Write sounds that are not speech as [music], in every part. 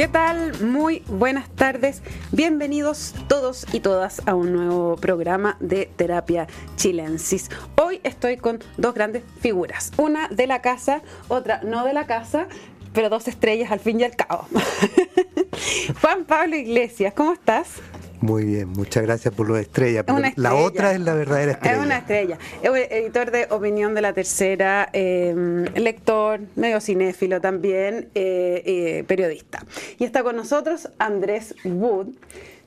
¿Qué tal? Muy buenas tardes. Bienvenidos todos y todas a un nuevo programa de Terapia Chilensis. Hoy estoy con dos grandes figuras, una de la casa, otra no de la casa, pero dos estrellas al fin y al cabo. [laughs] Juan Pablo Iglesias, ¿cómo estás? Muy bien, muchas gracias por los estrellas. La otra es la verdadera estrella. Es una estrella. Editor de Opinión de la Tercera, em, lector, medio cinéfilo también, eh, eh, periodista. Y está con nosotros Andrés Wood,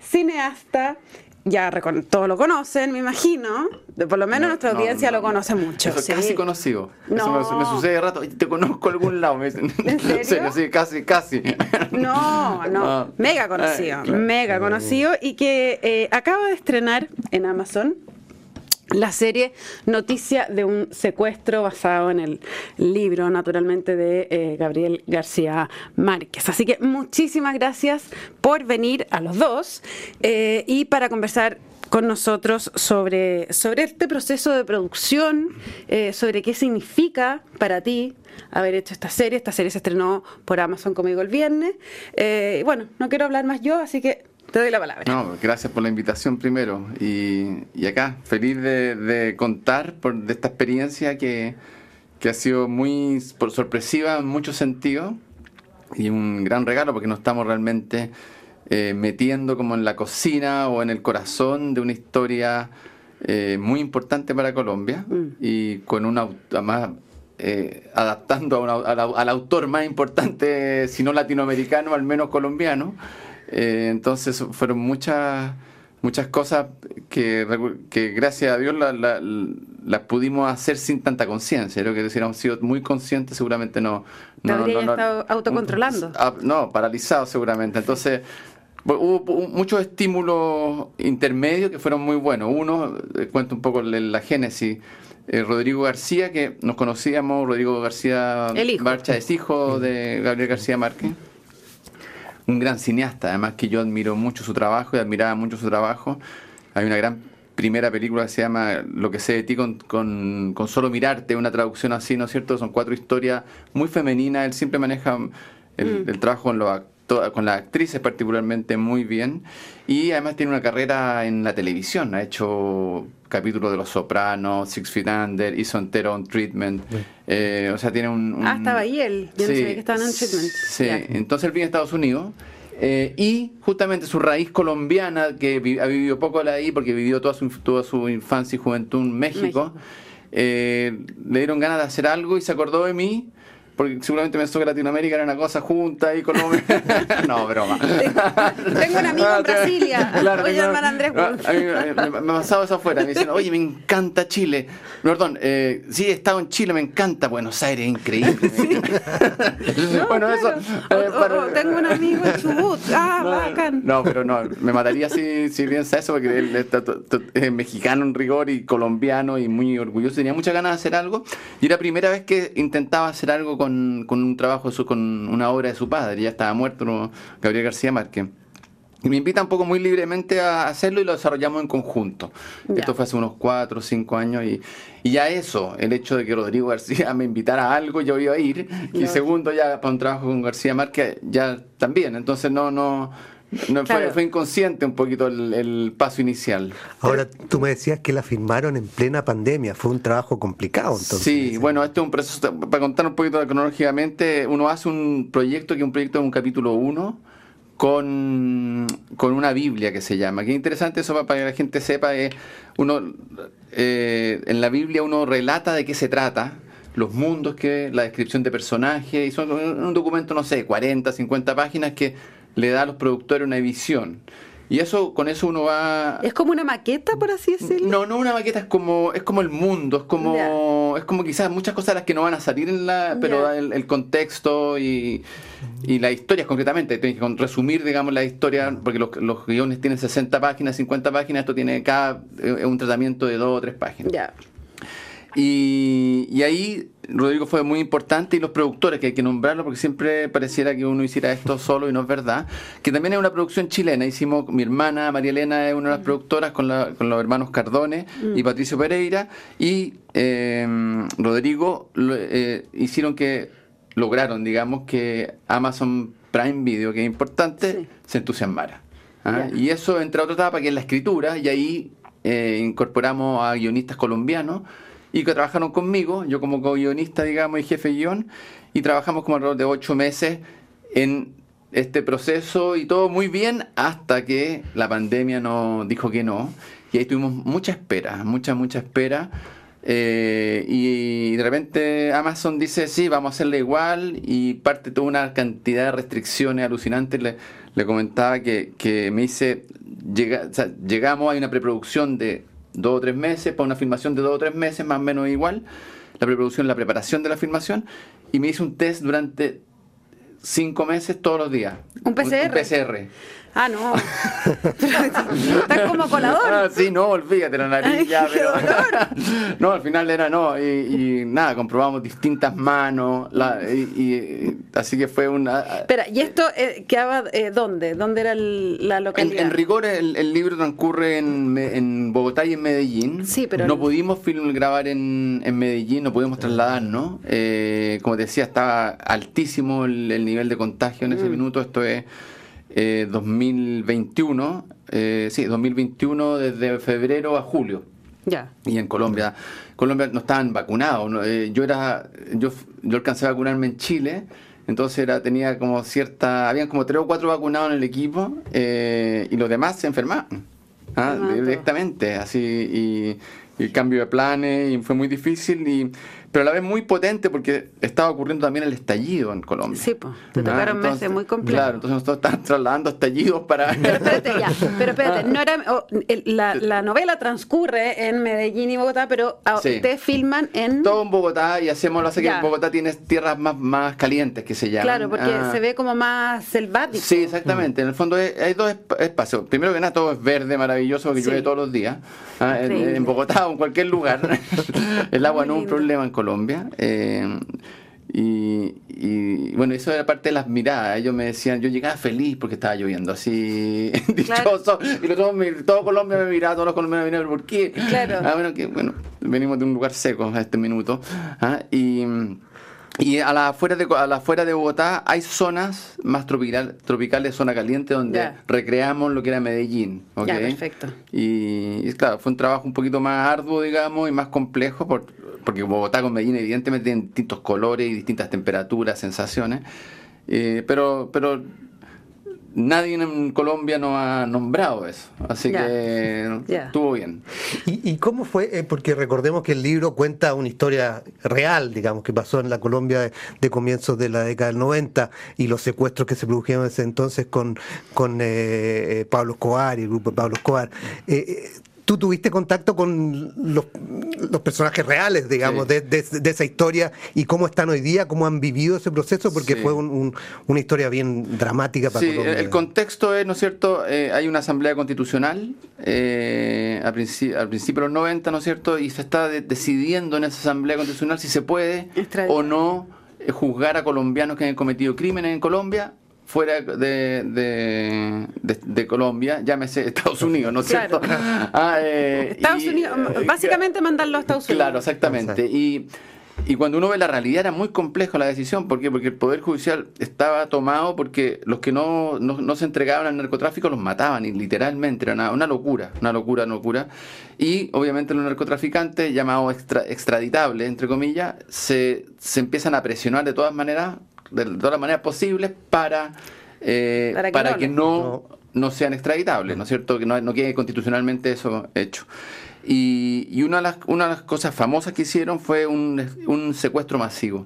cineasta, ya todos lo conocen, me imagino. Por lo menos nuestra audiencia lo conoce mucho. Eso casi conocido. Eso me, sucede de rato. Te conozco algún lado. Me dicen. ¿En [laughs] serio? Sí, casi, casi. No, no. Mega conocido. Mega conocido. Y que eh, acaba de estrenar en Amazon la serie Noticia de un secuestro basado en el libro, naturalmente, de eh, Gabriel García Márquez. Así que muchísimas gracias por venir a los dos eh, y para conversar con nosotros sobre, sobre este proceso de producción, eh, sobre qué significa para ti haber hecho esta serie. Esta serie se estrenó por Amazon conmigo el viernes. bueno, no quiero hablar más yo, así que te doy la palabra. No, gracias por la invitación primero. Y, y acá, feliz de, contar por, de esta experiencia que, que ha sido muy por sorpresiva en muchos sentidos y un gran regalo porque nos estamos realmente eh, metiendo como en la cocina o en el corazón de una historia eh, muy importante para Colombia mm. y con una además eh, adaptando a al autor más importante, si no latinoamericano, al menos colombiano. Eh, entonces fueron muchas muchas cosas que, que gracias a Dios las pudimos hacer sin tanta conciencia. Creo que si hubiéramos sido muy conscientes seguramente no... no, no, estado autocontrolando? No, paralizado seguramente. Entonces hubo muchos estímulos intermedios que fueron muy buenos. Uno, eh, cuento un poco la génesis. Eh, Rodrigo García, que nos conocíamos, Rodrigo García Marcha es hijo de Gabriel García Márquez un gran cineasta, además que yo admiro mucho su trabajo y admiraba mucho su trabajo. Hay una gran primera película que se llama Lo que sé de ti con, con, solo mirarte, una traducción así, ¿no es cierto? Son cuatro historias muy femeninas, él siempre maneja el, mm. trabajo con los con las actrices particularmente muy bien y además tiene una carrera en la televisión, ha hecho capítulos de Los Sopranos, Six Feet Under, hizo entero un Treatment, eh, o sea tiene un, Ah, estaba ahí él, yo no sabía que estaba en Treatment. Sí, entonces él viene a Estados Unidos eh, y justamente su raíz colombiana, que ha vivido poco ahí porque vivió toda su, toda su infancia y juventud en México, eh, le dieron ganas de hacer algo y se acordó de mí porque seguramente pensó que Latinoamérica era una cosa junta y Colombia. [laughs] no, broma. Tengo un amigo en Brasilia. [laughs] Claro, Voy a llamar a Andrés. A mí, me, ha pasado eso afuera. Me dicen, oye, me encanta Chile. Perdón, eh, sí, he estado en Chile, me encanta Buenos Aires, increíble. [laughs] bueno, eso. Eh, tengo un amigo en Chubut. Ah, no, bacán. No, pero no, me mataría si, si piensa eso, porque él es mexicano en rigor y colombiano y muy orgulloso. Tenía muchas ganas de hacer algo. Y era la primera vez que intentaba hacer algo con, un trabajo, con una obra de su padre, ya estaba muerto Gabriel García Márquez. Y me invita un poco muy libremente a hacerlo y lo desarrollamos en conjunto. Esto fue hace unos cuatro o cinco años y, y, ya eso, el hecho de que Rodrigo García [laughs] me invitara a algo, yo iba a ir. Y segundo, ya para un trabajo con García Márquez, ya también. Entonces no, no, no, fue, inconsciente un poquito el, paso inicial. Ahora, tú me decías que la firmaron en plena pandemia, fue un trabajo complicado entonces. Sí, bueno, este es un proceso, para contar un poquito cronológicamente, uno hace un proyecto que es un proyecto de un capítulo 1 con, con una Biblia que se llama. Que es interesante eso para que la gente sepa, eh, uno eh, en la Biblia uno relata de qué se trata, los mundos que, la descripción de personajes, y son un documento, no sé, 40, 50 páginas que le da a los productores una visión. Y eso, con eso uno va. ¿Es como una maqueta, por así decirlo? No, no una maqueta, es como, es como el mundo, es como, es como quizás muchas cosas las que no van a salir en la. pero el, contexto y, y las historias concretamente. Tienes que resumir, digamos, la historia, porque los, los guiones tienen 60 páginas, 50 páginas, esto tiene cada eh, un tratamiento de dos o tres páginas. Ya. Y, y, ahí Rodrigo fue muy importante y los productores, que hay que nombrarlo porque siempre pareciera que uno hiciera esto [laughs] solo y no es verdad, que también es una producción chilena. Hicimos, mi hermana María Elena es una de las mm. productoras con, con los hermanos Cardone y mm. Patricio Pereira y eh, Rodrigo eh, hicieron que, lograron, digamos, que Amazon Prime Video, que es importante, se entusiasmara. ¿ah? Y eso entra a otra etapa que es la escritura, y ahí eh, incorporamos a guionistas colombianos y que trabajaron conmigo, yo como guionista, digamos, y jefe guion, y trabajamos como alrededor de ocho meses en este proceso y todo muy bien hasta que la pandemia nos dijo que no. Y ahí tuvimos mucha espera, mucha, mucha espera. Eh, y de repente Amazon dice, sí, vamos a hacerle igual y parte toda una cantidad de restricciones alucinantes. Le, comentaba que, que me dice, llega, llegamos, hay una preproducción de dos o tres meses, para una filmación de dos o tres meses, más o menos igual, la preproducción, la preparación de la filmación, y me hice un test durante cinco meses todos los días. ¿Un PCR? Un, PCR. Ah, no. [laughs] Estás como colador. Ah, sí, no, olvídate la nariz ya, pero. [laughs] no, al final era no. Y, nada, comprobamos distintas manos. y, así que fue una. Espera, ¿y esto eh, quedaba eh, dónde? ¿Dónde era la localidad? En, rigor, el, libro transcurre en, en, Bogotá y en Medellín. Sí, pero. No pudimos film, grabar en, en Medellín, no pudimos trasladarnos. Eh, como te decía, estaba altísimo el, nivel de contagio en ese mm. minuto. Esto es. 2021, eh, sí, 2021 desde febrero a julio. Ya. Y en Colombia, Colombia no estaban vacunados. Eh, yo era, yo, yo alcancé a vacunarme en Chile, entonces era, tenía como cierta, habían como tres o cuatro vacunados en el equipo eh, y los demás se enfermaban. ¿ah? directamente, así, y, y, el cambio de planes, y fue muy difícil y pero a la vez muy potente porque estaba ocurriendo también el estallido en Colombia. Sí, pues, te ah, tocaron meses muy complejos. Claro, entonces nosotros estábamos trasladando estallidos para... Pero espérate, ya, pero espérate, no era, la, la, novela transcurre en Medellín y Bogotá, pero ustedes filman en... Todo en Bogotá y hacemos, lo hace que en Bogotá tienes tierras más, más calientes que se llaman. Claro, porque ah. se ve como más selvático. Sí, exactamente, en el fondo hay dos espacios. Primero que nada, todo es verde, maravilloso, porque llueve todos los días. Ah, en, Bogotá o en cualquier lugar. [laughs] el agua no es un problema en Colombia. Colombia. Eh, y, bueno, eso era parte de las miradas. Ellos me decían, yo llegaba feliz porque estaba lloviendo, así [laughs] dichoso. Y los todo Colombia me miraba, todos los colombianos me miraban, ¿por qué? Claro. Ah, bueno, que bueno, venimos de un lugar seco a este minuto. ¿ah? Y y a la afuera de, a la afuera de Bogotá hay zonas más tropical, tropicales, zona caliente, donde recreamos lo que era Medellín. ¿okay? perfecto. Y, claro, fue un trabajo un poquito más arduo, digamos, y más complejo, por, porque Bogotá con Medellín evidentemente tienen distintos colores y distintas temperaturas, sensaciones. Eh, pero, pero nadie en Colombia no ha nombrado eso, así que estuvo bien. ¿Y, cómo fue? Eh, porque recordemos que el libro cuenta una historia real, digamos, que pasó en la Colombia de, comienzos de la década del 90 y los secuestros que se produjeron en ese entonces con, con eh, eh, Pablo Escobar y el grupo de Pablo Escobar tú tuviste contacto con los, personajes reales, digamos, de, esa historia y cómo están hoy día, cómo han vivido ese proceso, porque fue una historia bien dramática para sí, el contexto es, ¿no es cierto? Eh, hay una asamblea constitucional eh, al, principio, al principio de los 90, ¿no es cierto? Y se está decidiendo en esa asamblea constitucional si se puede o no eh, juzgar a colombianos que han cometido crímenes en Colombia fuera de, de, de, Colombia, llámese [laughs] Estados Unidos, ¿no es cierto? [laughs] Ah, eh, Estados Unidos, eh, básicamente mandarlo a Estados Unidos. Claro, exactamente. Y, y cuando uno ve la realidad era muy complejo la decisión, ¿por qué? Porque el Poder Judicial estaba tomado porque los que no, no, se entregaban al narcotráfico los mataban, y literalmente, era una, locura, una locura, una locura. Y obviamente los narcotraficantes, llamados extra, extraditables, entre comillas, se, se empiezan a presionar de todas maneras de todas las maneras posibles para, eh, para que, no, no, sean extraditables, ¿no es cierto? Que no, no quede constitucionalmente eso hecho. Y, y, una, de las, una de las cosas famosas que hicieron fue un, un secuestro masivo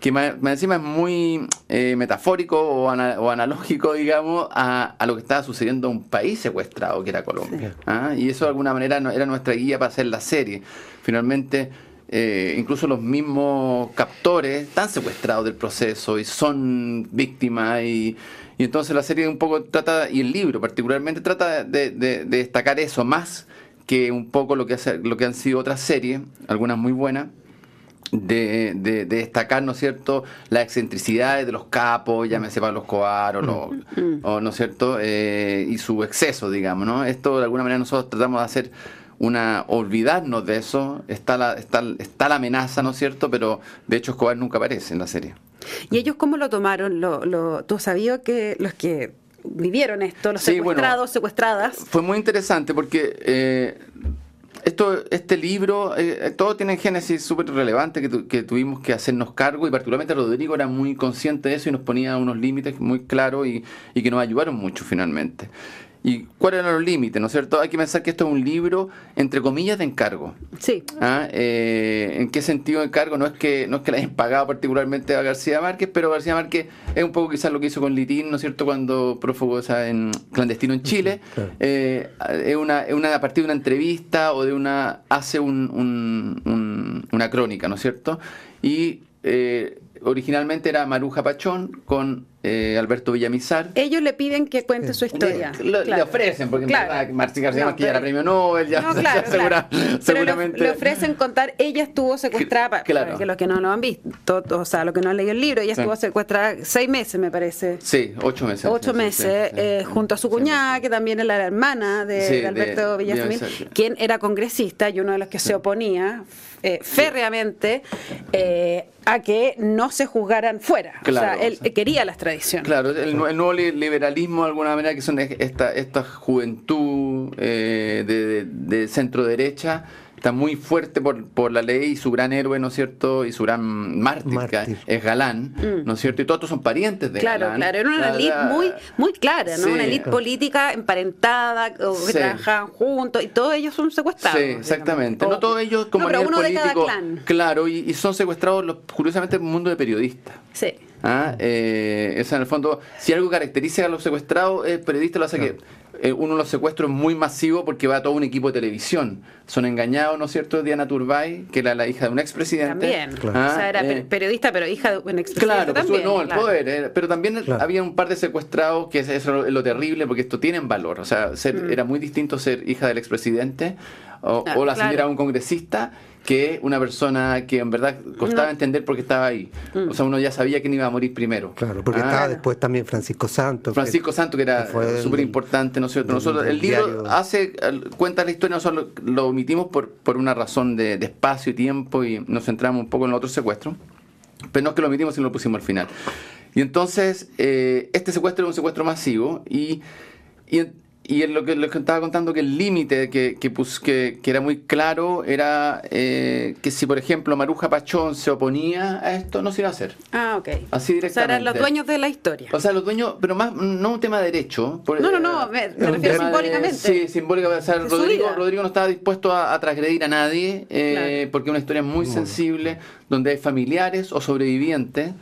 que más, encima es muy eh, metafórico o, o, analógico, digamos, a, a, lo que estaba sucediendo en un país secuestrado, que era Colombia. ¿ah? Y eso de alguna manera no, era nuestra guía para hacer la serie. Finalmente, eh, incluso los mismos captores están secuestrados del proceso y son víctimas y, entonces la serie un poco trata, y el libro particularmente trata de, destacar eso más que un poco lo que, hace, lo que han sido otras series, algunas muy buenas, de, destacar, ¿no es cierto?, las excentricidades de los capos, llámese Pablo Escobar o, mm. o ¿no es cierto?, eh, y su exceso, digamos, ¿no? Esto de alguna manera nosotros tratamos de hacer una olvidarnos de eso, está la, está, está la amenaza, ¿no es cierto? Pero de hecho Escobar nunca aparece en la serie. ¿Y ellos cómo lo tomaron? ¿Lo, lo, ¿Tú sabías que los que vivieron esto, los secuestrados, secuestradas? Fue muy interesante porque eh, esto, este libro, eh, todo tiene génesis súper relevante que, que, tuvimos que hacernos cargo y particularmente Rodrigo era muy consciente de eso y nos ponía unos límites muy claros y, y que nos ayudaron mucho finalmente. ¿Y cuáles eran los límites? ¿No es cierto? Hay que pensar que esto es un libro, entre comillas, de encargo. Sí. ¿Ah? Eh, ¿En qué sentido de encargo? No es que no es que le hayan pagado particularmente a García Márquez, pero García Márquez es un poco quizás lo que hizo con Litín, ¿no es cierto?, cuando prófugo o sea, en clandestino en Chile. Eh, es, una, es una, a partir de una entrevista o de una. hace un, un, una crónica, ¿no es cierto? Y eh, originalmente era Maruja Pachón con eh, Alberto Villamizar. Ellos le piden que cuente su historia. Le ofrecen, porque claro. Martín García no, era premio Nobel, ya, [laughs] claro, seguramente. Le, ofrecen contar, ella estuvo secuestrada, claro. que los que no lo han visto, o sea, los que no han leído el libro, ella estuvo secuestrada seis meses, me parece. Sí, ocho meses. Ocho meses, eh, junto a su cuñada, que también era la hermana de, Alberto Villamizar, quien era congresista y uno de los que se oponía eh, férreamente eh, a que no se juzgaran fuera. o sea, él quería las tradiciones. Claro, el, nuevo liberalismo de alguna manera, que son esta, esta juventud eh, de, de centro derecha, está muy fuerte por, por la ley y su gran héroe, ¿no es cierto? Y su gran mártir, es Galán, mm. ¿no es cierto? Y todos son parientes de claro, Galán. Claro, era una élite muy, muy clara, ¿no? Una élite política emparentada, que trabajaban juntos, y todos ellos son secuestrados. Sí, exactamente. no todos ellos como no, uno político. De cada clan. Claro, y, son secuestrados, los, curiosamente, en el mundo de periodistas. Sí. ¿Ah? Eh, en el fondo, si algo caracteriza a los secuestrados, es periodista lo hace que eh, uno de los secuestros muy masivo porque va todo un equipo de televisión. Son engañados, ¿no es cierto? Diana Turbay, que era la hija de un expresidente. También. ¿Ah? O sea, era eh, periodista, pero hija de un expresidente. Claro, también, no, el poder. Eh, pero también había un par de secuestrados, que es, eso es lo terrible, porque esto tiene valor. O sea, ser, mm. era muy distinto ser hija del expresidente o, o la señora de un congresista que una persona que en verdad costaba entender porque estaba ahí. Mm. O sea, uno ya sabía quién iba a morir primero. Claro, porque ah. estaba después también Francisco Santos. Francisco Santos, que era súper importante, ¿no Nosotros, el libro hace, cuenta la historia, nosotros lo, omitimos por, por una razón de, espacio y tiempo y nos centramos un poco en el otro secuestro. Pero no es que lo omitimos, sino lo pusimos al final. Y entonces, eh, este secuestro es un secuestro masivo y, y y en lo que les estaba contando que el límite que, que, que, era muy claro era eh, que si, por ejemplo, Maruja Pachón se oponía a esto, no se iba a hacer. Ah, ok. Así directamente. O sea, eran los dueños de la historia. O sea, los dueños, pero más, no un tema de derecho. no, no, no, me, refiero simbólicamente. sí, simbólicamente. O sea, Rodrigo, Rodrigo no estaba dispuesto a, transgredir a nadie, eh, porque es una historia muy sensible, donde hay familiares o sobrevivientes.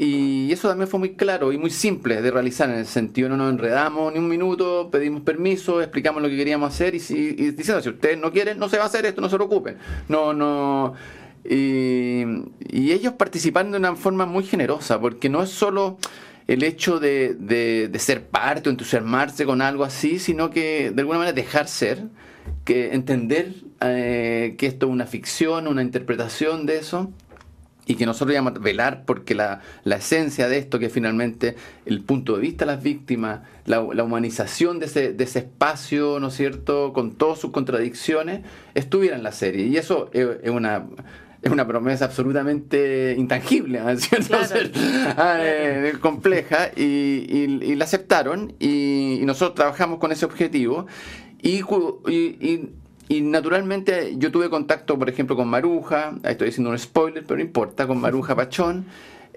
Y eso también fue muy claro y muy simple de realizar en el sentido, no nos enredamos ni un minuto, pedimos permiso, explicamos lo que queríamos hacer y, si, diciendo, si ustedes no quieren, no se va a hacer esto, no se preocupen. No, no. Y, ellos participaron de una forma muy generosa, porque no es solo el hecho de, de, ser parte o entusiasmarse con algo así, sino que de alguna manera dejar ser, que entender eh, que esto es una ficción, una interpretación de eso y que nosotros a velar porque la, la, esencia de esto, que es finalmente el punto de vista de las víctimas, la, humanización de ese, de ese, espacio, ¿no es cierto?, con todas sus contradicciones, estuviera en la serie. Y eso es, una es una promesa absolutamente intangible, ¿cierto? [laughs] Eh, compleja, y, y, la aceptaron, y, nosotros trabajamos con ese objetivo, y, y y naturalmente yo tuve contacto, por ejemplo, con Maruja, estoy diciendo un spoiler, pero no importa, con Maruja Pachón.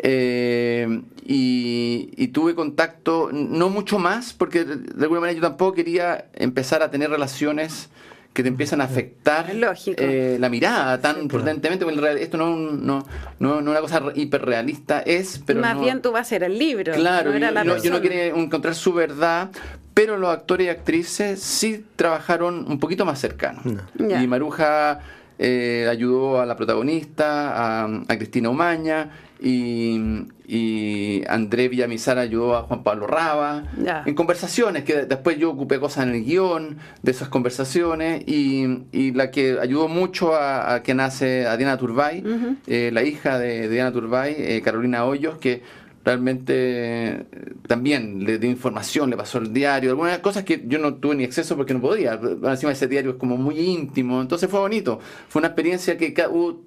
Eh, y, tuve contacto, no mucho más, porque de alguna manera yo tampoco quería empezar a tener relaciones que te empiezan a afectar eh, la mirada tan prudentemente, porque esto no, no, no, es una cosa hiperrealista, es, pero Más bien tú vas a ser el libro. Claro, yo, no quería encontrar su verdad, pero los actores y actrices sí trabajaron un poquito más cercanos. Y Maruja eh, ayudó a la protagonista, a, a Cristina Umaña, y, y André Villamizar ayudó a Juan Pablo Raba en conversaciones, que después yo ocupé cosas en el guion de esas conversaciones y, y la que ayudó mucho a, a que nace a Diana Turbay, eh, la hija de, Diana Turbay, eh, Carolina Hoyos, que realmente también le dio información, le pasó el diario, algunas cosas que yo no tuve ni acceso porque no podía. Encima ese diario es como muy íntimo, entonces fue bonito. Fue una experiencia que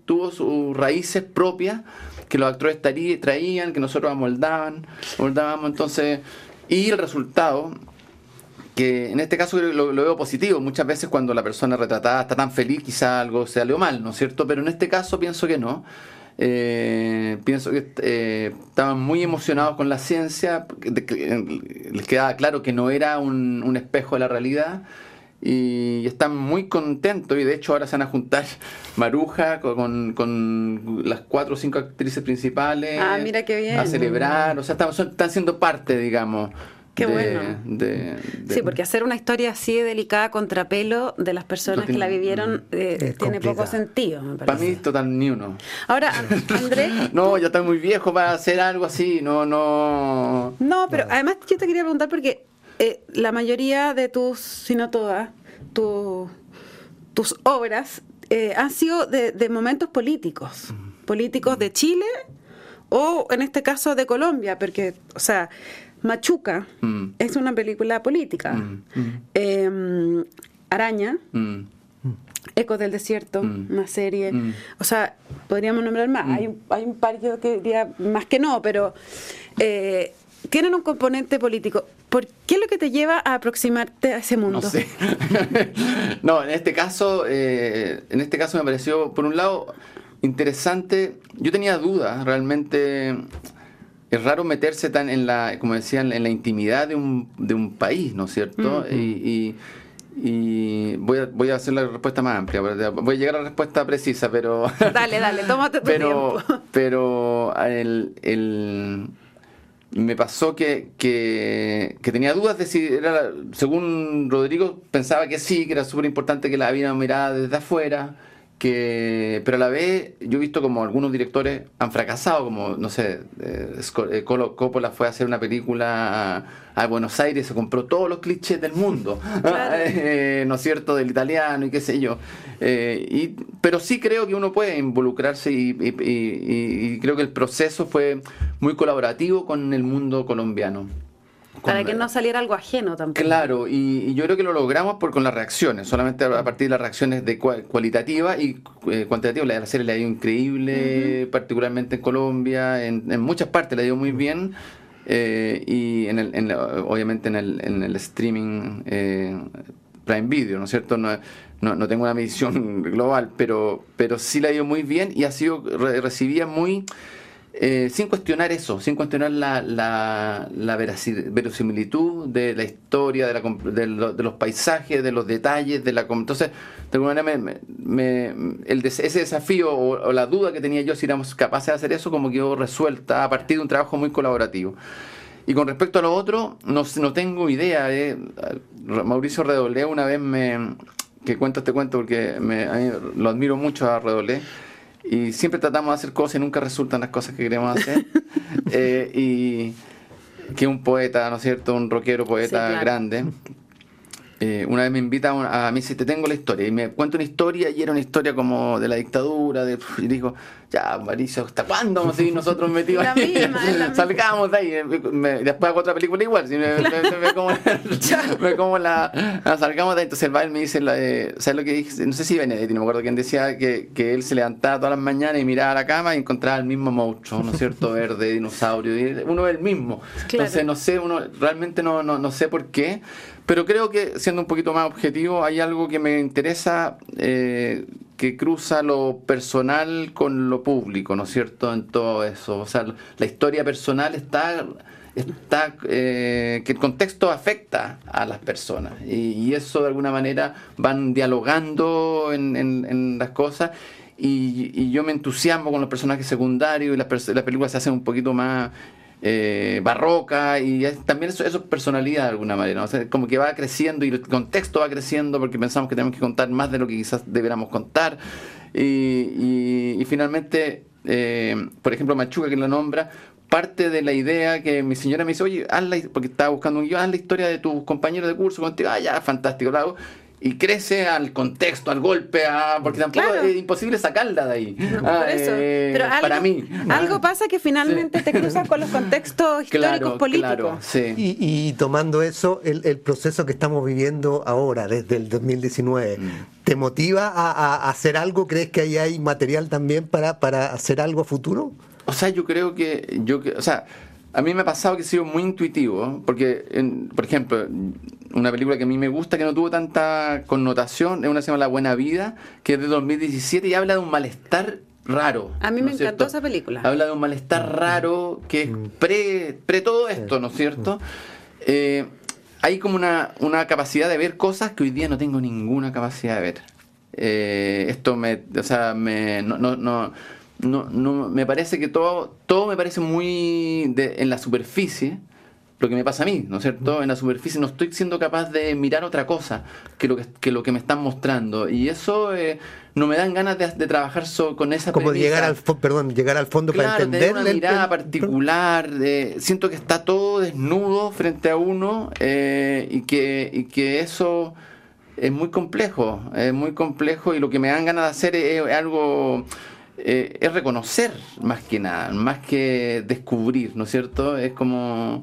tuvo sus raíces propias, que los actores traían, que nosotros amoldaban, amoldábamos, entonces, y el resultado que en este caso lo, lo, veo positivo. Muchas veces cuando la persona retratada está tan feliz, quizá algo se salió mal, ¿no es cierto? Pero en este caso pienso que no. Eh, pienso que eh, estaban muy emocionados con la ciencia, les quedaba claro que no era un, espejo de la realidad y están muy contentos y de hecho ahora se van a juntar [laughs] Maruja con, las cuatro o cinco actrices principales ah, mira qué bien. a celebrar, o sea, están, están siendo parte, digamos, Qué bueno. sí, porque hacer una historia así de delicada contrapelo de las personas que la vivieron eh, tiene poco sentido. Me Para mí, total, ni uno. Ahora, [laughs] Andrés. no, ya estoy muy viejo para hacer algo así. No, no. No, pero además yo te quería preguntar porque eh, la mayoría de tus, si no todas, tus obras eh, han sido de, de momentos políticos. Políticos de Chile o en este caso de Colombia, porque, o sea Machuca mm. es una película política. Mm, mm. Em, Araña, Ecos del Desierto, una serie. O sea, podríamos nombrar más. Hay, un, hay un par que diría más que no, pero eh, tienen un componente político. ¿Por qué es lo que te lleva a aproximarte a ese mundo? No sé. [laughs] no, en este caso, eh, en este caso me pareció, por un lado, interesante. Yo tenía dudas realmente es raro meterse tan en la, como decían, en la intimidad de un, de un país, ¿no es cierto? y, y, voy, a, voy a hacer la respuesta más amplia, voy a llegar a la respuesta precisa, pero... [laughs] Dale, dale, tómate tu pero, tiempo. Pero el, el, me pasó que, que, que, tenía dudas de si era, según Rodrigo, pensaba que sí, que era súper importante que la viera mirada desde afuera que pero a la vez yo he visto como algunos directores han fracasado como no sé eh, eh, Coppola fue a hacer una película a, Buenos Aires se compró todos los clichés del mundo [laughs] eh, no es cierto del italiano y qué sé yo. Y, pero sí creo que uno puede involucrarse y creo que el proceso fue muy colaborativo con el mundo colombiano para que no saliera algo ajeno tampoco. Claro, y, yo creo que lo logramos por con las reacciones, solamente a partir de las reacciones de cualitativas y eh, cuantitativas. La, serie le ha ido increíble, particularmente en Colombia, en, muchas partes le ha ido muy bien. Eh, y en el, obviamente en el, en el streaming eh, Prime Video, ¿no es cierto? No, no, tengo una [laughs] medición global, pero, pero sí le ha ido muy bien y ha sido recibida muy eh, sin cuestionar eso, sin cuestionar la, la, la verosimilitud de la historia, de, la, de, los paisajes, de los detalles, de la... Entonces, de alguna manera, me, el, ese desafío o, la duda que tenía yo si éramos capaces de hacer eso, como quedó resuelta a partir de un trabajo muy colaborativo. Y con respecto a lo otro, no, no tengo idea. Eh. Mauricio Redoblé una vez me... que cuento este cuento porque me, lo admiro mucho a Redoblé y siempre tratamos de hacer cosas y nunca resultan las cosas que queremos hacer. [laughs] Eh, y que un poeta, ¿no es cierto? Un rockero poeta grande. Eh, una vez me invita a, mí, si te tengo la historia, y me cuenta una historia, y era una historia como de la dictadura, de, y digo, ya, Mauricio, ¿hasta cuándo vamos a seguir nosotros [laughs] metidos ahí? Salgamos de ahí, después hago otra película igual, si me, me, como, la, [laughs] salgamos de ahí, entonces el baile me dice, la, ¿sabes lo que dije? No sé si Benedetti, no me acuerdo quién decía que, que él se levantaba todas las mañanas y miraba a la cama y encontraba el mismo monstruo, ¿no es cierto? [laughs] Verde, dinosaurio, uno es el mismo. Entonces, no sé, uno realmente no, no, no sé por qué, pero creo que, siendo un poquito más objetivo, hay algo que me interesa eh, que cruza lo personal con lo público, ¿no es cierto? En todo eso. O sea, la historia personal está está eh, que el contexto afecta a las personas y, eso de alguna manera van dialogando en, las cosas y, yo me entusiasmo con los personajes secundarios y las películas se hacen un poquito más eh, barroca y también eso, es personalidad de alguna manera, como que va creciendo y el contexto va creciendo porque pensamos que tenemos que contar más de lo que quizás deberíamos contar. Y, finalmente, eh, por ejemplo, Machuca que lo nombra, parte de la idea que mi señora me dice, oye, hazla, porque estaba buscando un guion, haz la historia de tus compañeros de curso contigo, ah, ya, fantástico, lo y crece al contexto, al golpe, a, porque tampoco es imposible sacarla de ahí. Ah, eh, Pero algo, para mí. Algo pasa que finalmente te cruzas con los contextos [laughs] históricos políticos. y, tomando eso, el, proceso que estamos viviendo ahora, desde el 2019, mm. ¿te motiva a, hacer algo? ¿Crees que ahí hay material también para, para hacer algo futuro? O sea, yo creo que, yo, o sea, a mí me ha pasado que he sido muy intuitivo, porque, por ejemplo, una película que a mí me gusta, que no tuvo tanta connotación, es una que se llama La Buena Vida, que es de 2017 y habla de un malestar raro. A mí me encantó esa película. Habla de un malestar raro que es mm. pre, pre todo esto, ¿no es cierto? Eh, hay como una, una capacidad de ver cosas que hoy día no tengo ninguna capacidad de ver. Eh, esto me, o sea, me, no, no, no, no, me parece que todo, todo me parece muy en la superficie lo que me pasa a mí, ¿no es cierto? En la superficie no estoy siendo capaz de mirar otra cosa que lo que, que lo que me están mostrando. Y eso eh, no me dan ganas de, trabajar con esa Como llegar al, perdón, llegar al fondo para entender. una mirada particular. siento que está todo desnudo frente a uno eh, y, que, y que eso es muy complejo. Es muy complejo y lo que me dan ganas de hacer es algo eh, es reconocer más que nada, más que descubrir, ¿no es cierto? Es como...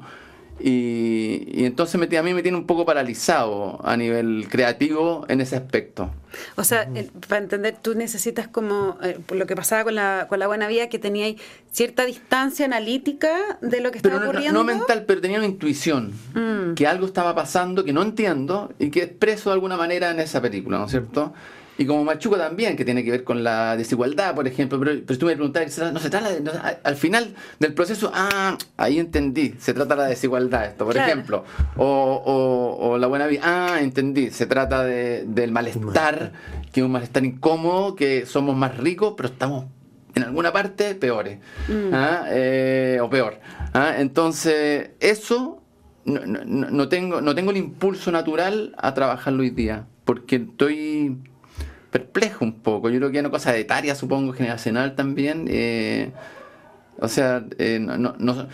Y, entonces me, a mí me tiene un poco paralizado a nivel creativo en ese aspecto. O sea, para entender, tú necesitas como eh, lo que pasaba con la, con la buena vida, que tenía cierta distancia analítica de lo que estaba ocurriendo. No, mental, pero tenía una intuición, mm. que algo estaba pasando que no entiendo y que expreso de alguna manera en esa película, ¿no es cierto? Y como Machuco también, que tiene que ver con la desigualdad, por ejemplo. Pero, pero tú me preguntas, no se trata de, al final del proceso, ah, ahí entendí, se trata de la desigualdad esto, por ejemplo. O, o, la buena vida, ah, entendí, se trata de, del malestar, que es un malestar incómodo, que somos más ricos, pero estamos en alguna parte peores. Mm. ¿ah? Eh, o peor. ¿ah? Entonces, eso no, no, no, tengo, no tengo el impulso natural a trabajarlo hoy día, porque estoy perplejo un poco. Yo creo que es una cosa etaria, supongo, generacional también. Eh, o sea, eh, no, no,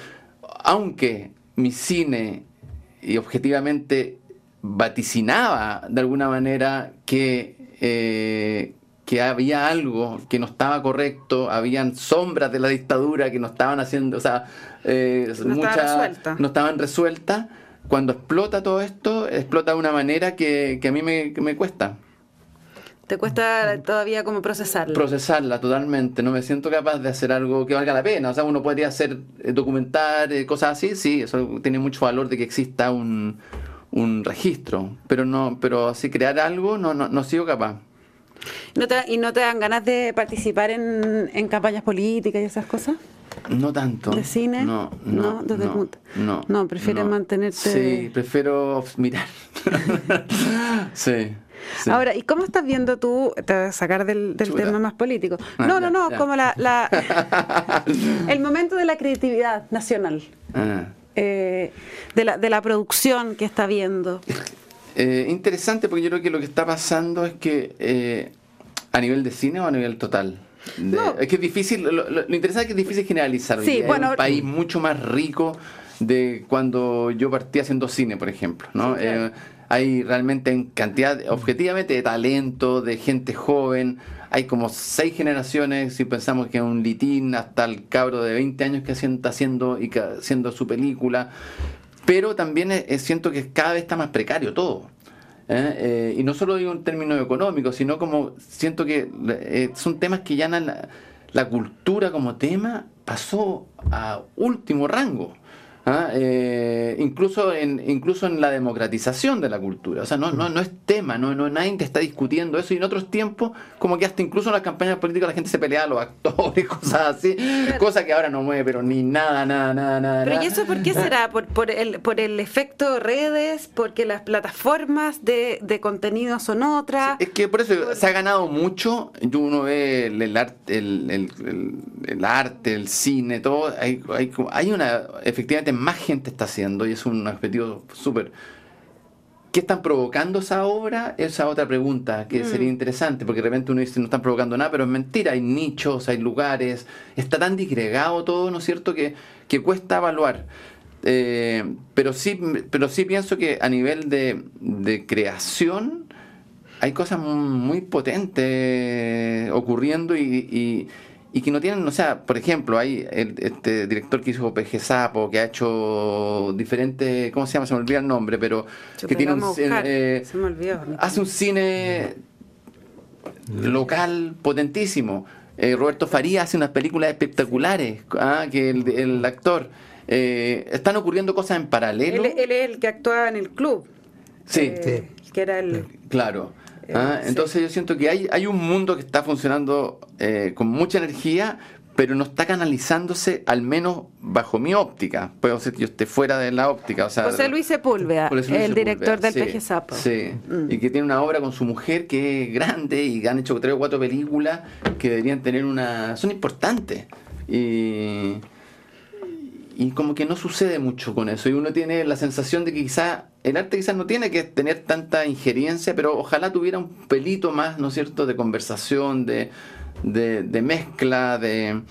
aunque mi cine y objetivamente vaticinaba de alguna manera que, eh, que había algo que no estaba correcto, habían sombras de la dictadura que no estaban haciendo, o sea, no, muchas no estaban resueltas. Cuando explota todo esto, explota de una manera que, que a mí me, me cuesta. ¿Te cuesta todavía como procesarla? Procesarla totalmente. No me siento capaz de hacer algo que valga la pena. O sea, uno podría hacer, eh, documentar, eh, cosas así. Sí, eso tiene mucho valor de que exista un, un registro. Pero no, pero así crear algo no, no, no sigo capaz. ¿No te, ¿Y no te dan ganas de participar en, en campañas políticas y esas cosas? No tanto. ¿De cine? No, no. No, no, no, no prefieres mantenerte. Sí, prefiero mirar. [laughs] sí. Ahora, ¿y cómo estás viendo tú, te voy a sacar del, tema más político? Ah, no, no, no, como la, [laughs] el momento de la creatividad nacional, ah. eh, de, la, de la producción que está viendo. Eh, interesante porque yo creo que lo que está pasando es que eh, a nivel de cine o a nivel total. Es que es difícil, lo, interesante es que es difícil generalizar. Sí, bueno, es un país mucho más rico de cuando yo partí haciendo cine, por ejemplo. ¿no? Hay realmente en cantidad, objetivamente, de talento, de gente joven. Hay como seis generaciones, si pensamos que un litín hasta el cabro de 20 años que está haciendo, y haciendo su película. Pero también siento que cada vez está más precario todo. ¿eh? Eh, y no solo digo en términos económicos, sino como siento que eh, son temas que ya la, la cultura como tema pasó a último rango. ¿Ah? Eh, incluso, en, incluso en la democratización de la cultura. O sea, no, no, no es tema, no, no, nadie te está discutiendo eso. Y en otros tiempos, como que hasta incluso en las campañas políticas la gente se pelea a los actores, [laughs] cosas así, cosas que ahora no mueve, pero ni nada, nada, nada, nada. Pero ¿y eso por qué [laughs] será? ¿Por, por, el, por el efecto redes? ¿Porque las plataformas de, de contenido son otras? es que por eso se ha ganado mucho. Uno ve el, arte, el, el, el, arte, el cine, todo. Hay, hay, hay una, efectivamente, más gente está haciendo y es un objetivo súper... ¿Qué están provocando esa obra? Esa otra pregunta que mm. sería interesante, porque de repente uno dice no están provocando nada, pero es mentira, hay nichos, hay lugares, está tan disgregado todo, ¿no es cierto?, que, que cuesta evaluar. Eh, pero, sí, pero sí pienso que a nivel de, de creación hay cosas muy potentes ocurriendo y, y, que no tienen, o sea, por ejemplo, hay el, este director que hizo PG Sapo, que ha hecho diferentes, ¿cómo se llama? Se me olvida el nombre, pero que tiene un, eh, se me olvidó. hace un cine local potentísimo. Eh, Roberto Faría hace unas películas espectaculares, ah, que el, el actor. Eh, están ocurriendo cosas en paralelo. Él, él, es el que actuaba en el club. Sí. Eh, que era el... Claro. Ah, entonces yo siento que hay, hay un mundo que está funcionando con mucha energía, pero no está canalizándose, al menos bajo mi óptica. Puede ser que yo esté fuera de la óptica. O sea, José Luis Sepúlveda, el director del sí, Sapo. Sí, mm. y que tiene una obra con su mujer que es grande y han hecho tres o cuatro películas que deberían tener una... son importantes. Y, y como que no sucede mucho con eso. Y uno tiene la sensación de que quizá el arte quizás no tiene que tener tanta injerencia, pero ojalá tuviera un pelito más, ¿no es cierto?, de conversación, de de, mezcla, de...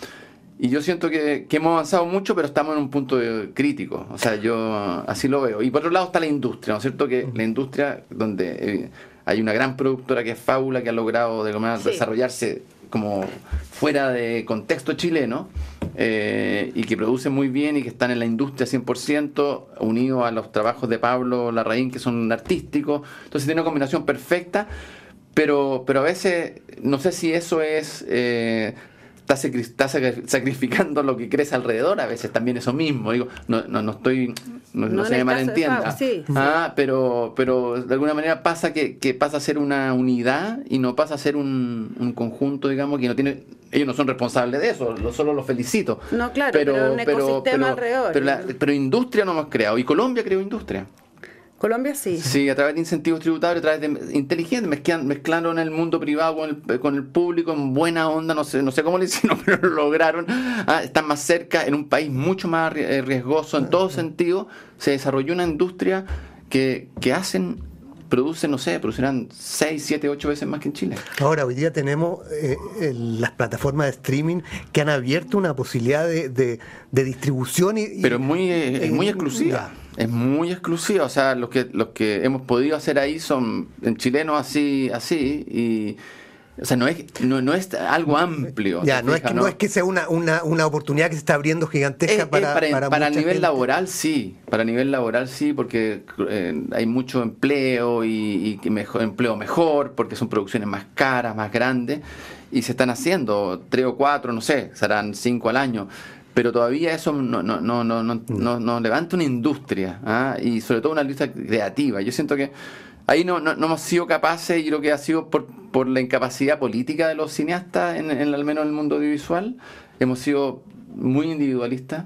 Y yo siento que, hemos avanzado mucho, pero estamos en un punto crítico. O sea, yo así lo veo. Y por otro lado está la industria, ¿no es cierto? Que la industria donde eh, hay una gran productora que es Fábula, que ha logrado de desarrollarse como fuera de contexto chileno eh, y que produce muy bien y que están en la industria 100% unido a los trabajos de Pablo Larraín que son artísticos. Entonces tiene una combinación perfecta pero, pero a veces no sé si eso es... Eh, está, sacrificando lo que crece alrededor, a veces también eso mismo. Digo, no, no, no estoy, no, se me malentienda. ah, pero, pero de alguna manera pasa que, que, pasa a ser una unidad y no pasa a ser un, un conjunto, digamos, que no tiene ellos no son responsables de eso, solo los felicito. No, claro, pero, un ecosistema alrededor. Pero, pero, industria no hemos creado, y Colombia creó industria. Colombia sí. Sí, a través de incentivos tributarios, a través de inteligentes, mezclando, en el mundo privado con el, con el, público en buena onda, no sé, no sé cómo lo [laughs] hicieron, pero lo lograron. Ah, están más cerca, en un país mucho más eh, riesgoso en todo sentido, se desarrolló una industria que, que hacen producen, no sé, producirán 6, 7, 8 veces más que en Chile. Ahora, hoy día tenemos eh, las plataformas de streaming que han abierto una posibilidad de, de, distribución. Y, Pero muy, eh, es muy exclusiva. Es muy exclusiva, o sea, los que, los que hemos podido hacer ahí son en chileno así, así, y o sea, no es, no, es algo amplio. Ya, no, es que, ¿no? es que sea una, una, una, oportunidad que se está abriendo gigantesca para, para, para, nivel laboral sí, para nivel laboral sí, porque eh, hay mucho empleo y, y mejor, empleo mejor, porque son producciones más caras, más grandes, y se están haciendo tres o cuatro, no sé, serán cinco al año pero todavía eso no, no, no, no, no, no levanta una industria ¿ah? y sobre todo una industria creativa. Yo siento que ahí no, no, hemos sido capaces, y creo que ha sido por, por la incapacidad política de los cineastas, en, al menos en el mundo audiovisual, hemos sido muy individualistas.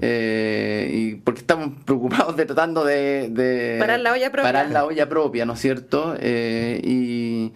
Eh, y porque estamos preocupados de tratando de, de parar la olla propia, parar la olla propia ¿no es cierto? Eh, y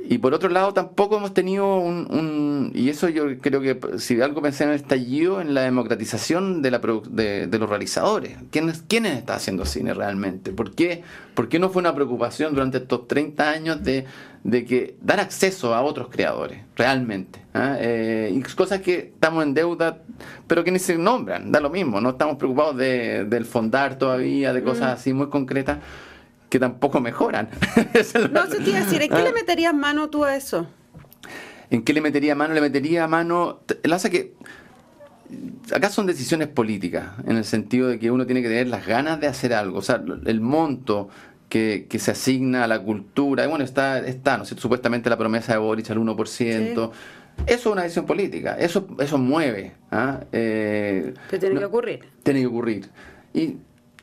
y por otro lado, tampoco hemos tenido un, Y eso yo creo que si algo pensé en el estallido, en la democratización de, la, de, de los realizadores. ¿Quiénes, ¿Quiénes están haciendo cine realmente? ¿Por qué, ¿Por qué no fue una preocupación durante estos 30 años de, de que dar acceso a otros creadores, realmente? ¿ah? Eh, y cosas que estamos en deuda, pero que ni se nombran, da lo mismo. No estamos preocupados de, del fondar todavía, de cosas mm. así muy concretas que tampoco mejoran. [laughs] no, se te iba a decir, ¿en qué le ah. meterías mano tú a eso? ¿En qué le metería mano? Le metería mano. Hace que. Acá son decisiones políticas, en el sentido de que uno tiene que tener las ganas de hacer algo. O sea, el monto que, que se asigna a la cultura. Y bueno, está, está ¿no supuestamente la promesa de Boric al 1%. Eso es una decisión política. Eso, eso mueve. ¿ah? Eh, tiene que ocurrir. Tiene que ocurrir. Y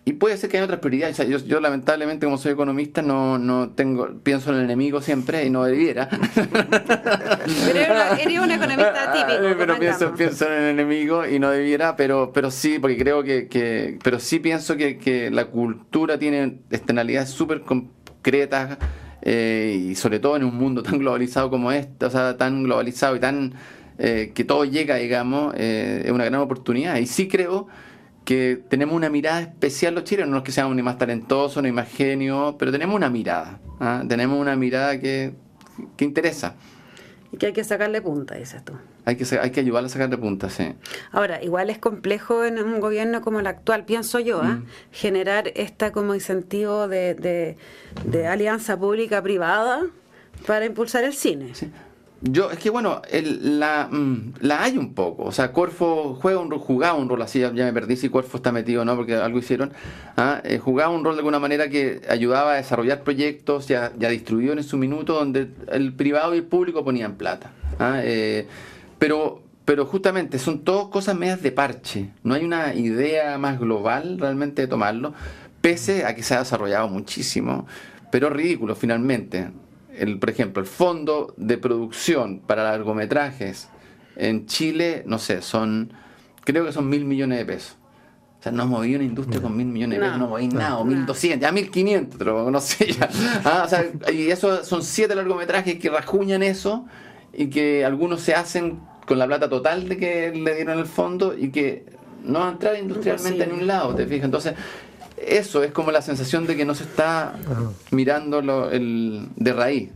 y puede ser que hay otras prioridades. yo, yo, lamentablemente como soy economista no, no tengo pienso en el enemigo siempre y no debiera. [laughs] Pero eres un economista típico. Pero pienso, pienso, en el enemigo y no debiera, pero, pero sí, porque creo que, que pero sí pienso que, que la cultura tiene externalidades súper concretas eh, y sobre todo en un mundo tan globalizado como este, o sea, tan globalizado y tan eh, que todo llega, digamos, eh, es una gran oportunidad. Y sí creo que tenemos una mirada especial los chilenos, no es que seamos ni más talentosos ni más genios, pero tenemos una mirada, ¿ah? tenemos una mirada que, que interesa. Y que hay que sacarle punta, dices tú. Hay que, hay que ayudarle a sacarle punta, sí. Ahora, igual es complejo en un gobierno como el actual, pienso yo, ¿ah? mm. generar esta como incentivo de, de, alianza pública-privada para impulsar el cine. Sí. Yo, es que bueno, el, la, mm, la hay un poco. O sea, Corfo juega un, jugaba un rol así, ya, me perdí si Corfo está metido o no, porque algo hicieron. ¿ah? Eh, jugaba un rol de alguna manera que ayudaba a desarrollar proyectos ya, ya distribuidos en su minuto, donde el privado y el público ponían plata. ¿ah? Eh, pero, pero justamente son todas cosas medias de parche. No hay una idea más global realmente de tomarlo, pese a que se ha desarrollado muchísimo, pero ridículo finalmente el, por ejemplo, el fondo de producción para largometrajes en Chile, no sé, son, creo que son mil millones de pesos. O sea, no moví una industria con mil millones de pesos, no, moví nada, o mil doscientos, ya mil quinientos, no sé, ya. [laughs] Ah, o sea, y eso son siete largometrajes que rajuñan eso y que algunos se hacen con la plata total de que le dieron el fondo y que no van a entrar industrialmente en un lado, ¿te fijas? Entonces, eso es como la sensación de que no se está mirando el, de raíz.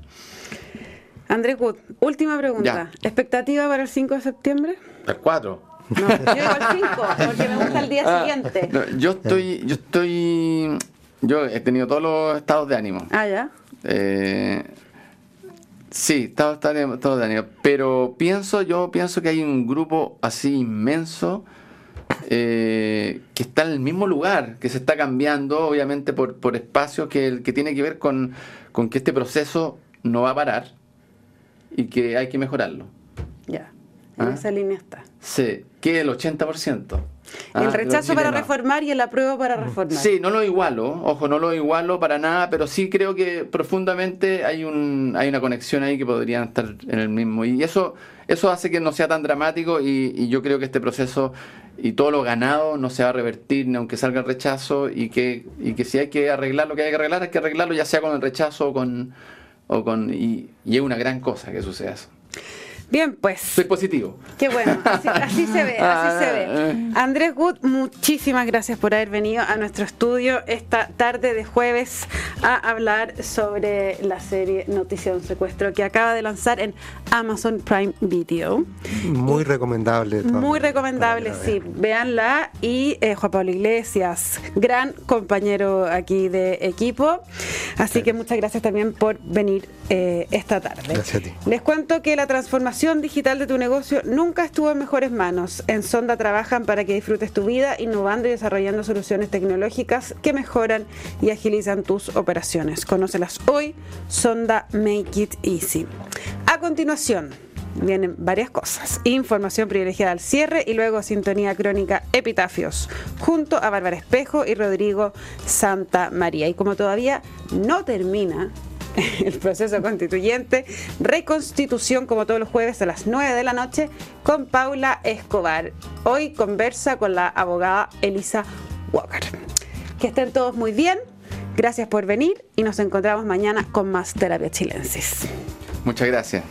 Andrés Gut, última pregunta. ¿Expectativa para el 5 de septiembre? El 4. No, yo digo el 5, porque me gusta el día ah, siguiente. yo estoy, yo estoy, yo he tenido todos los estados de ánimo. Ah, ya. Eh, sí, estados de ánimo, pero pienso, yo pienso que hay un grupo así inmenso eh, que está en el mismo lugar, que se está cambiando, obviamente, por, por espacios que, que tiene que ver con, con, que este proceso no va a parar y que hay que mejorarlo. Ya, en ¿Ah? esa línea está. Sí, que el 80%. El ah, rechazo para reformar y el apruebo para reformar. Sí, no lo igualo, ojo, no lo igualo para nada, pero sí creo que profundamente hay un hay una conexión ahí que podrían estar en el mismo. Y eso eso hace que no sea tan dramático y, yo creo que este proceso y todo lo ganado no se va a revertir ni aunque salga el rechazo y que, y que si hay que arreglar lo que hay que arreglar, hay que arreglarlo ya sea con el rechazo o con... O con y, y es una gran cosa que suceda eso. Bien, pues. Soy positivo. Qué bueno, así, se ve, así se ve. Ah. Andrés Wood, muchísimas gracias por haber venido a nuestro estudio esta tarde de jueves a hablar sobre la serie Noticia de un secuestro que acaba de lanzar en Amazon Prime Video. Muy recomendable. Muy recomendable, sí. Véanla. Y eh, Juan Pablo Iglesias, gran compañero aquí de equipo. Así que muchas gracias también por venir eh, esta tarde. Gracias a ti. Les cuento que la digital de tu negocio nunca estuvo en mejores manos. En Sonda trabajan para que disfrutes tu vida innovando y desarrollando soluciones tecnológicas que mejoran y agilizan tus operaciones. Conócelas hoy, Sonda Make It Easy. A continuación, vienen varias cosas. Información privilegiada al cierre y luego sintonía crónica Epitafios, junto a Bárbara Espejo y Rodrigo Santa María. Y como todavía no termina [laughs] el proceso constituyente, reconstitución como todos los jueves a las 9 de la noche con Paula Escobar. Hoy conversa con la abogada Elisa Walker. Que estén todos muy bien, gracias por venir y nos encontramos mañana con más Terapia Chilensis. Muchas gracias.